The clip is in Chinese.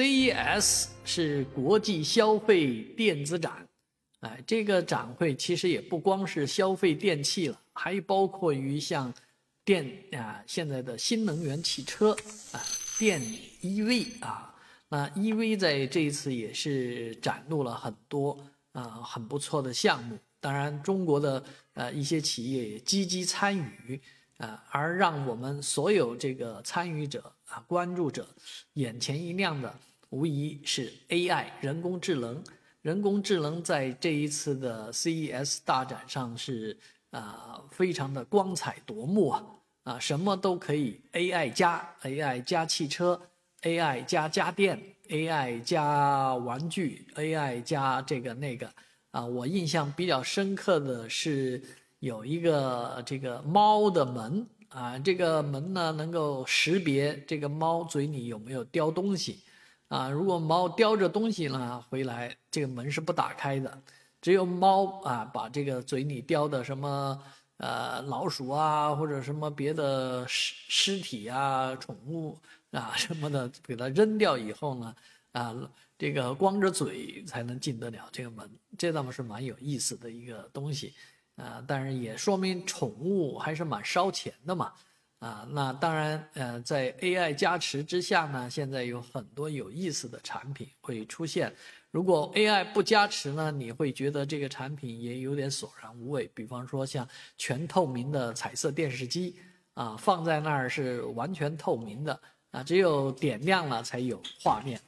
CES 是国际消费电子展，哎，这个展会其实也不光是消费电器了，还包括于像电啊，现在的新能源汽车啊，电 EV 啊，那 EV 在这一次也是展露了很多啊很不错的项目。当然，中国的呃一些企业也积极参与啊，而让我们所有这个参与者啊关注者眼前一亮的。无疑是 AI 人工智能，人工智能在这一次的 CES 大展上是啊非常的光彩夺目啊。啊什么都可以 AI 加 AI 加汽车 AI 加家电 AI 加玩具 AI 加这个那个。啊我印象比较深刻的是有一个这个猫的门。啊这个门呢能够识别这个猫嘴里有没有叼东西。啊，如果猫叼着东西呢回来，这个门是不打开的。只有猫啊，把这个嘴里叼的什么呃老鼠啊，或者什么别的尸尸体啊、宠物啊什么的，给它扔掉以后呢，啊，这个光着嘴才能进得了这个门。这倒是蛮有意思的一个东西啊，但是也说明宠物还是蛮烧钱的嘛。啊，那当然，呃，在 AI 加持之下呢，现在有很多有意思的产品会出现。如果 AI 不加持呢，你会觉得这个产品也有点索然无味。比方说像全透明的彩色电视机，啊，放在那儿是完全透明的，啊，只有点亮了才有画面。